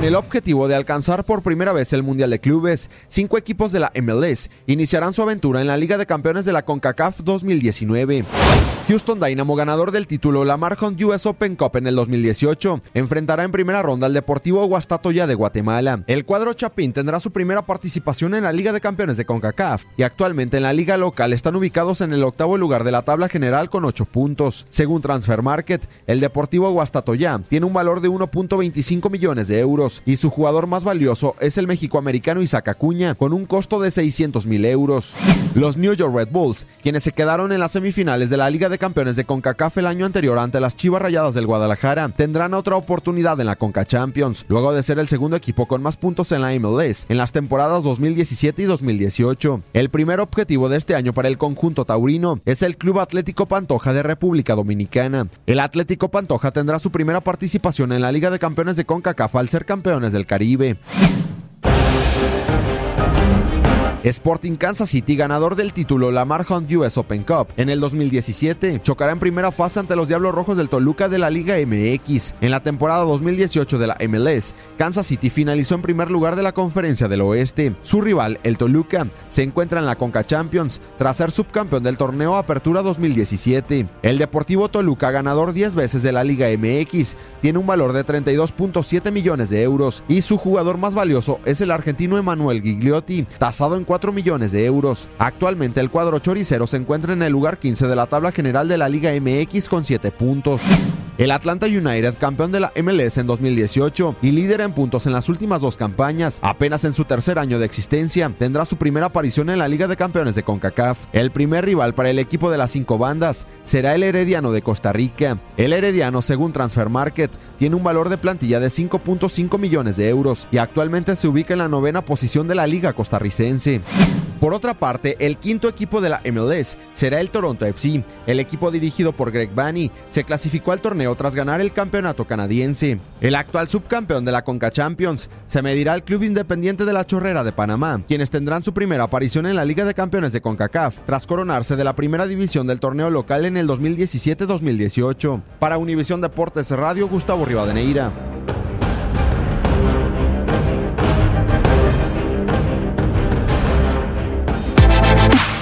Con el objetivo de alcanzar por primera vez el Mundial de Clubes, cinco equipos de la MLS iniciarán su aventura en la Liga de Campeones de la CONCACAF 2019. Houston Dynamo, ganador del título Lamar Hunt US Open Cup en el 2018, enfrentará en primera ronda al Deportivo Guastatoya de Guatemala. El cuadro Chapín tendrá su primera participación en la Liga de Campeones de CONCACAF y actualmente en la liga local están ubicados en el octavo lugar de la tabla general con 8 puntos. Según Transfer Market, el Deportivo Guastatoya tiene un valor de 1.25 millones de euros y su jugador más valioso es el mexicoamericano Isaac Acuña con un costo de 600 mil euros. Los New York Red Bulls, quienes se quedaron en las semifinales de la Liga de Campeones de CONCACAF el año anterior ante las Chivas Rayadas del Guadalajara, tendrán otra oportunidad en la CONCA Champions, luego de ser el segundo equipo con más puntos en la MLS en las temporadas 2017 y 2018. El primer objetivo de este año para el conjunto taurino es el Club Atlético Pantoja de República Dominicana. El Atlético Pantoja tendrá su primera participación en la Liga de Campeones de CONCACAF al ser campeones del Caribe. Sporting Kansas City, ganador del título Lamar Hunt US Open Cup en el 2017, chocará en primera fase ante los Diablos Rojos del Toluca de la Liga MX. En la temporada 2018 de la MLS, Kansas City finalizó en primer lugar de la Conferencia del Oeste. Su rival, el Toluca, se encuentra en la Conca Champions tras ser subcampeón del torneo Apertura 2017. El Deportivo Toluca, ganador 10 veces de la Liga MX, tiene un valor de 32.7 millones de euros y su jugador más valioso es el argentino Emanuel Gigliotti, tasado en 4 millones de euros. Actualmente el cuadro choricero se encuentra en el lugar 15 de la tabla general de la Liga MX con 7 puntos. El Atlanta United, campeón de la MLS en 2018 y líder en puntos en las últimas dos campañas, apenas en su tercer año de existencia, tendrá su primera aparición en la Liga de Campeones de CONCACAF. El primer rival para el equipo de las cinco bandas será el Herediano de Costa Rica. El Herediano, según Transfer Market, tiene un valor de plantilla de 5.5 millones de euros y actualmente se ubica en la novena posición de la Liga costarricense. Por otra parte, el quinto equipo de la MLS será el Toronto FC. El equipo dirigido por Greg Banney se clasificó al torneo tras ganar el campeonato canadiense. El actual subcampeón de la Conca Champions se medirá al Club Independiente de la Chorrera de Panamá, quienes tendrán su primera aparición en la Liga de Campeones de CONCACAF, tras coronarse de la primera división del torneo local en el 2017-2018. Para Univisión Deportes Radio, Gustavo Rivadeneira.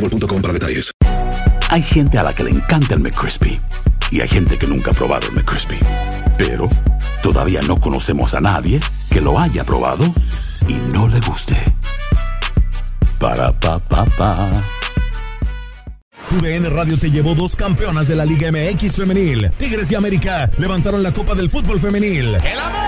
boostmobile.com para detalles. Hay gente a la que le encanta el McCrispy y hay gente que nunca ha probado el McCrispy. Pero todavía no conocemos a nadie que lo haya probado y no le guste. Para pa pa pa. UDN Radio te llevó dos campeonas de la Liga MX femenil. Tigres y América levantaron la Copa del Fútbol femenil. ¡El América!